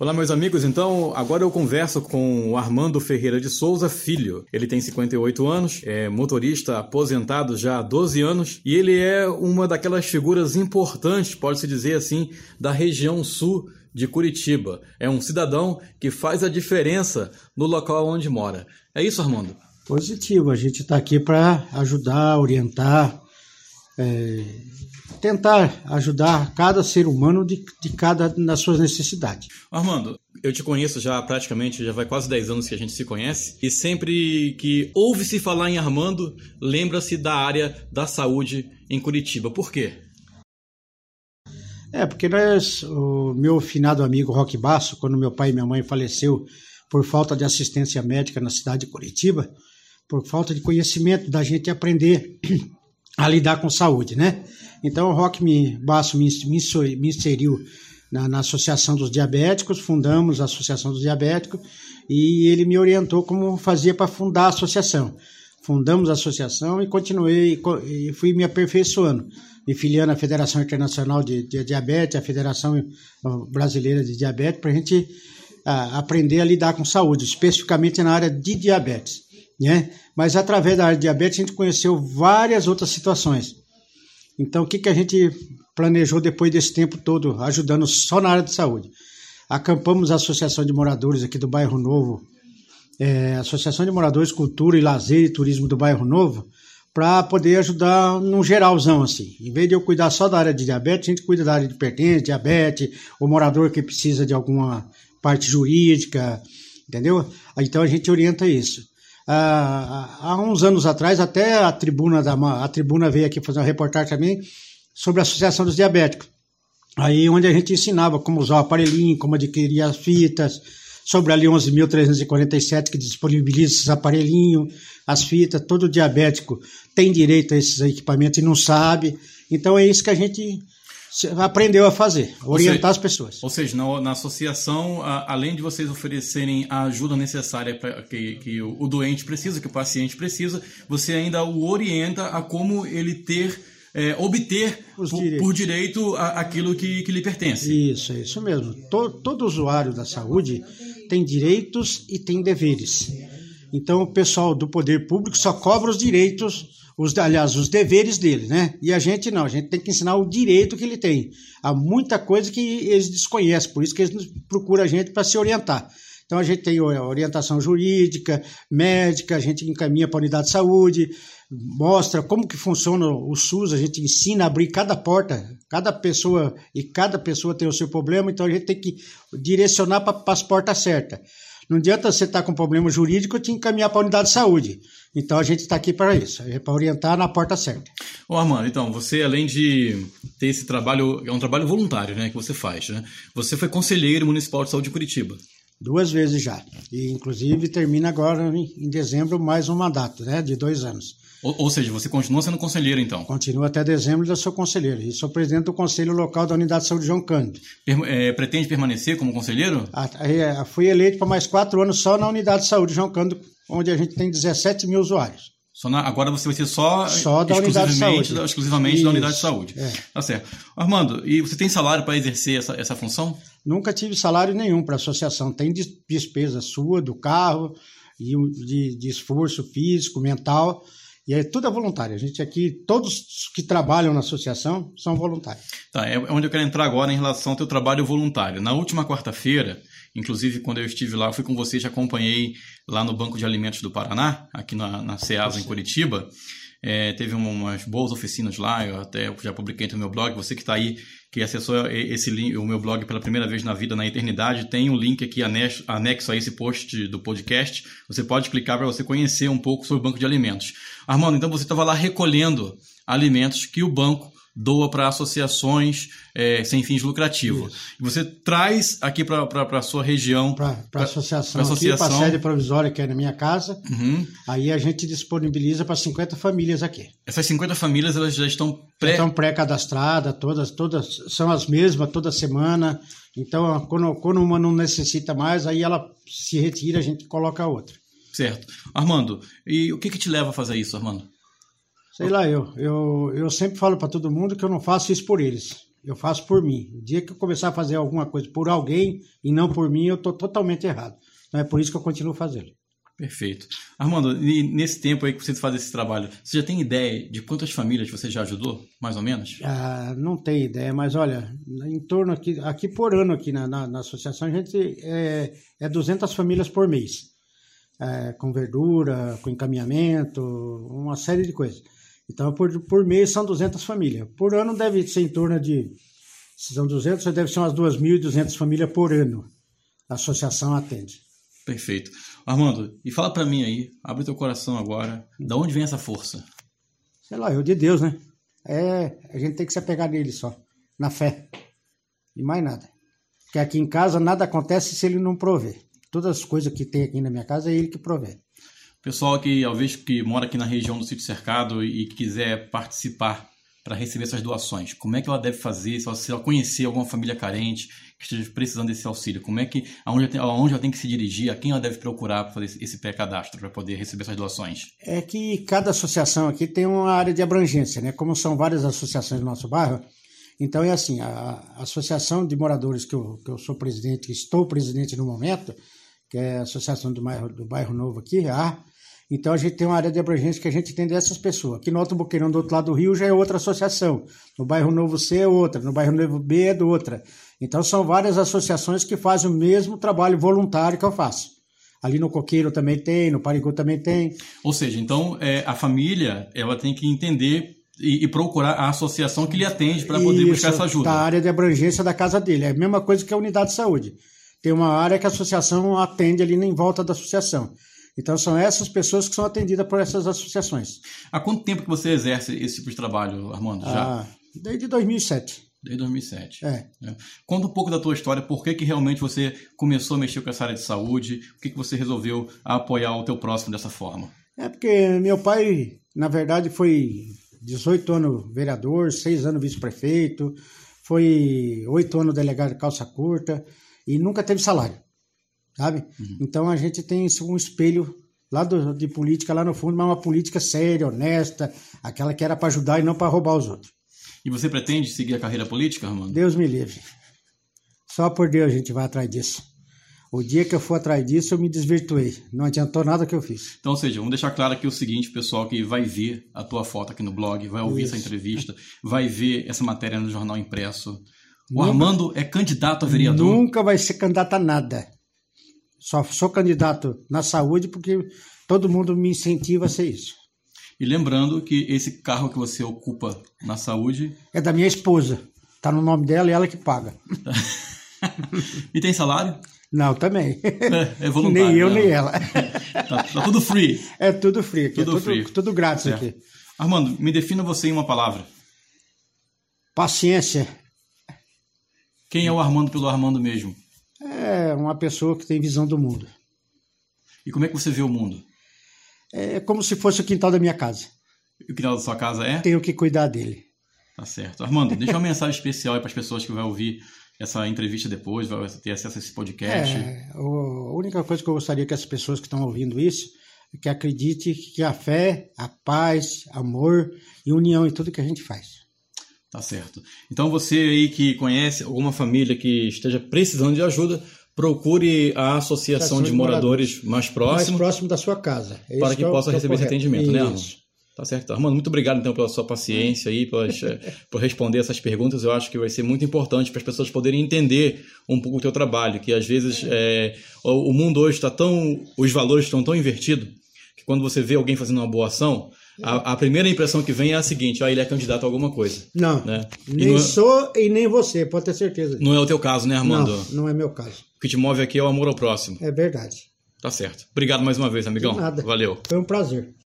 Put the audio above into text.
Olá, meus amigos. Então, agora eu converso com o Armando Ferreira de Souza Filho. Ele tem 58 anos, é motorista aposentado já há 12 anos e ele é uma daquelas figuras importantes, pode-se dizer assim, da região sul de Curitiba. É um cidadão que faz a diferença no local onde mora. É isso, Armando? Positivo. A gente está aqui para ajudar, orientar, é, tentar ajudar cada ser humano de, de cada nas suas necessidades. Armando, eu te conheço já praticamente, já vai quase 10 anos que a gente se conhece, e sempre que ouve-se falar em Armando, lembra-se da área da saúde em Curitiba. Por quê? É, porque nós, o meu finado amigo Roque Basso, quando meu pai e minha mãe faleceu por falta de assistência médica na cidade de Curitiba, por falta de conhecimento da gente aprender a lidar com saúde, né? Então o Roque me, Basso me, inseriu na, na, Associação dos Diabéticos, fundamos a Associação dos Diabéticos e ele me orientou como fazia para fundar a associação. Fundamos a associação e continuei e fui me aperfeiçoando, me filiando à Federação Internacional de, de Diabetes, à Federação Brasileira de Diabetes, para a gente a, aprender a lidar com saúde, especificamente na área de diabetes. Né? Mas através da área de diabetes a gente conheceu várias outras situações então, o que, que a gente planejou depois desse tempo todo, ajudando só na área de saúde? Acampamos a Associação de Moradores aqui do Bairro Novo, é, Associação de Moradores, Cultura e Lazer e Turismo do Bairro Novo, para poder ajudar num geralzão, assim. Em vez de eu cuidar só da área de diabetes, a gente cuida da área de hipertensão, diabetes, o morador que precisa de alguma parte jurídica, entendeu? Então a gente orienta isso. Ah, há uns anos atrás, até a tribuna, da, a tribuna veio aqui fazer uma reportagem também sobre a Associação dos Diabéticos. Aí onde a gente ensinava como usar o aparelhinho, como adquirir as fitas, sobre a Lei 11.347 que disponibiliza esses aparelhinhos, as fitas, todo diabético tem direito a esses equipamentos e não sabe. Então é isso que a gente aprendeu a fazer, orientar seja, as pessoas. Ou seja, na, na associação, a, além de vocês oferecerem a ajuda necessária para que, que o, o, doente precisa, que o paciente precisa, você ainda o orienta a como ele ter, é, obter por, por, direito a, aquilo que, que lhe pertence. Isso, é isso mesmo. Todo, todo usuário da saúde tem direitos e tem deveres. Então, o pessoal do poder público só cobra os direitos os, aliás, os deveres dele, né? E a gente não, a gente tem que ensinar o direito que ele tem. Há muita coisa que eles desconhecem, por isso que eles procuram a gente para se orientar. Então a gente tem orientação jurídica, médica, a gente encaminha para a unidade de saúde, mostra como que funciona o SUS, a gente ensina a abrir cada porta, cada pessoa e cada pessoa tem o seu problema, então a gente tem que direcionar para as portas certas. Não adianta você estar tá com problema jurídico e te encaminhar para a unidade de saúde. Então a gente está aqui para isso, é para orientar na porta certa. Ô Armando, então, você além de ter esse trabalho, é um trabalho voluntário né, que você faz, né? Você foi conselheiro municipal de saúde de Curitiba. Duas vezes já. E inclusive termina agora em dezembro mais um mandato, né? De dois anos. Ou, ou, seja, você continua sendo conselheiro, então? Continuo até dezembro e eu sou conselheiro. E sou presidente do Conselho Local da Unidade de Saúde João Cândido. Per é, pretende permanecer como conselheiro? A, a, a, fui eleito para mais quatro anos só na Unidade de Saúde João Cândido, onde a gente tem 17 mil usuários. Na, agora você vai ser só, só da unidade de saúde. exclusivamente Isso, da unidade de saúde. É. Tá certo. Armando, e você tem salário para exercer essa, essa função? Nunca tive salário nenhum para a associação. Tem despesa sua, do carro, e de, de esforço físico, mental e é tudo é voluntário. A gente aqui, todos que trabalham na associação são voluntários. Tá, é onde eu quero entrar agora em relação ao teu trabalho voluntário. Na última quarta-feira, inclusive quando eu estive lá, fui com você e te acompanhei lá no Banco de Alimentos do Paraná, aqui na, na CEASA, em Curitiba. É, teve umas boas oficinas lá, eu até já publiquei no meu blog. Você que está aí, que acessou esse link, o meu blog pela primeira vez na vida, na eternidade, tem um link aqui anexo, anexo a esse post do podcast. Você pode clicar para você conhecer um pouco sobre o banco de alimentos. Armando, então você estava lá recolhendo alimentos que o banco doa para associações é, sem fins lucrativos. Isso. Você traz aqui para a sua região. Para a associação, associação. para a sede provisória que é na minha casa. Uhum. Aí a gente disponibiliza para 50 famílias aqui. Essas 50 famílias elas já estão pré... estão pré-cadastradas, todas, todas são as mesmas toda semana. Então, quando, quando uma não necessita mais, aí ela se retira, a gente coloca a outra. Certo. Armando, e o que, que te leva a fazer isso, Armando? Sei lá, eu, eu, eu sempre falo para todo mundo que eu não faço isso por eles. Eu faço por mim. O dia que eu começar a fazer alguma coisa por alguém e não por mim, eu estou totalmente errado. Então é por isso que eu continuo fazendo. Perfeito. Armando, nesse tempo aí que você faz esse trabalho, você já tem ideia de quantas famílias você já ajudou, mais ou menos? Ah, não tenho ideia, mas olha, em torno aqui, aqui por ano aqui na, na, na associação, a gente é, é 200 famílias por mês. É, com verdura, com encaminhamento, uma série de coisas. Então, por, por mês são 200 famílias. Por ano deve ser em torno de, se são 200, deve ser umas 2.200 famílias por ano. A associação atende. Perfeito. Armando, e fala para mim aí, abre teu coração agora, da onde vem essa força? Sei lá, é o de Deus, né? É, a gente tem que se apegar nele só, na fé. E mais nada. Porque aqui em casa nada acontece se ele não prover. Todas as coisas que tem aqui na minha casa é ele que provê. Pessoal que, talvez, que mora aqui na região do sítio cercado e quiser participar para receber essas doações, como é que ela deve fazer? Se ela conhecer alguma família carente que esteja precisando desse auxílio, como é que aonde, aonde ela tem que se dirigir, a quem ela deve procurar para fazer esse pré-cadastro para poder receber essas doações? É que cada associação aqui tem uma área de abrangência, né? Como são várias associações do nosso bairro, então é assim, a, associação de moradores que eu, que eu sou presidente, estou presidente no momento, que é a associação do bairro, do bairro Novo aqui, a então a gente tem uma área de abrangência que a gente tem dessas pessoas. Aqui no Alto Boqueirão, do outro lado do rio, já é outra associação. No bairro Novo C é outra, no bairro Novo B é outra. Então são várias associações que fazem o mesmo trabalho voluntário que eu faço. Ali no Coqueiro também tem, no Parigô também tem. Ou seja, então é, a família ela tem que entender e, e, procurar a associação que lhe atende para poder Isso, buscar essa ajuda. Da área de abrangência da casa dele. É a mesma coisa que a unidade de saúde. Tem uma área que a associação atende ali em volta da associação. Então são essas pessoas que são atendidas por essas associações. Há quanto tempo que você exerce esse tipo de trabalho, Armando? Já? Ah, desde 2007. Desde 2007. É. é. Conta um pouco da tua história, por que, que realmente você começou a mexer com essa área de saúde, por que, que você resolveu apoiar o teu próximo dessa forma? É porque meu pai, na verdade, foi 18 anos vereador, 6 anos vice-prefeito, foi 8 anos delegado de calça curta e nunca teve salário sabe? Uhum. Então a gente tem um espelho lá do, de política lá no fundo, mas uma política séria, honesta, aquela que era para ajudar e não para roubar os outros. E você pretende seguir a carreira política, Armando? Deus me livre. Só por Deus a gente vai atrás disso. O dia que eu for atrás disso, eu me desvirtuei. Não adiantou nada que eu fiz. Então, ou seja, vamos deixar claro aqui o seguinte, pessoal, que vai ver a tua foto aqui no blog, vai ouvir Isso. essa entrevista, vai ver essa matéria no jornal impresso. O nunca, Armando é candidato a vereador? Nunca vai ser candidato a nada. Só sou candidato na saúde porque todo mundo me incentiva a ser isso. E lembrando que esse carro que você ocupa na saúde. É da minha esposa. Está no nome dela e ela que paga. e tem salário? Não, também. É, é voluntário. nem eu, né? nem ela. Tá, tá, tudo free. É tudo free aqui. Tudo, é tudo, free. tudo grátis certo. aqui. Armando, me defina você em uma palavra. Paciência. Quem é o Armando pelo Armando mesmo? é uma pessoa que tem visão do mundo. E como é que você vê o mundo? É como se fosse o quintal da minha casa. E o quintal da sua casa é? Tenho que cuidar dele. Tá certo. Armando, deixa uma mensagem especial para as pessoas que vão ouvir essa entrevista depois, vai ter acesso a esse podcast. É, a única coisa que eu gostaria que as pessoas que estão ouvindo isso que acredite que a fé, a paz, amor e união em tudo que a gente faz. Tá certo. Então você aí que conhece alguma família que esteja precisando de ajuda, procure a associação de moradores, moradores mais próximo. Mais próximo da sua casa. Para que é possa receber esse atendimento, né, Isso. né, Armando? Tá certo. Armando, muito obrigado então pela sua paciência aí, pelas, por responder essas perguntas. Eu acho que vai ser muito importante para as pessoas poderem entender um pouco o teu trabalho, que às vezes é, o mundo hoje está tão, os valores estão tão invertidos que quando você vê alguém fazendo uma boa ação, a, a, primeira impressão que vem é a seguinte: ah, ele é candidato a alguma coisa. Não. Né? Nem não é... sou e nem você, pode ter certeza. Não é o teu caso, né, Armando? Não, não é meu caso. O que te move aqui é o amor ao próximo. É verdade. Tá certo. Obrigado mais uma vez, amigão. De nada. Valeu. Foi um prazer.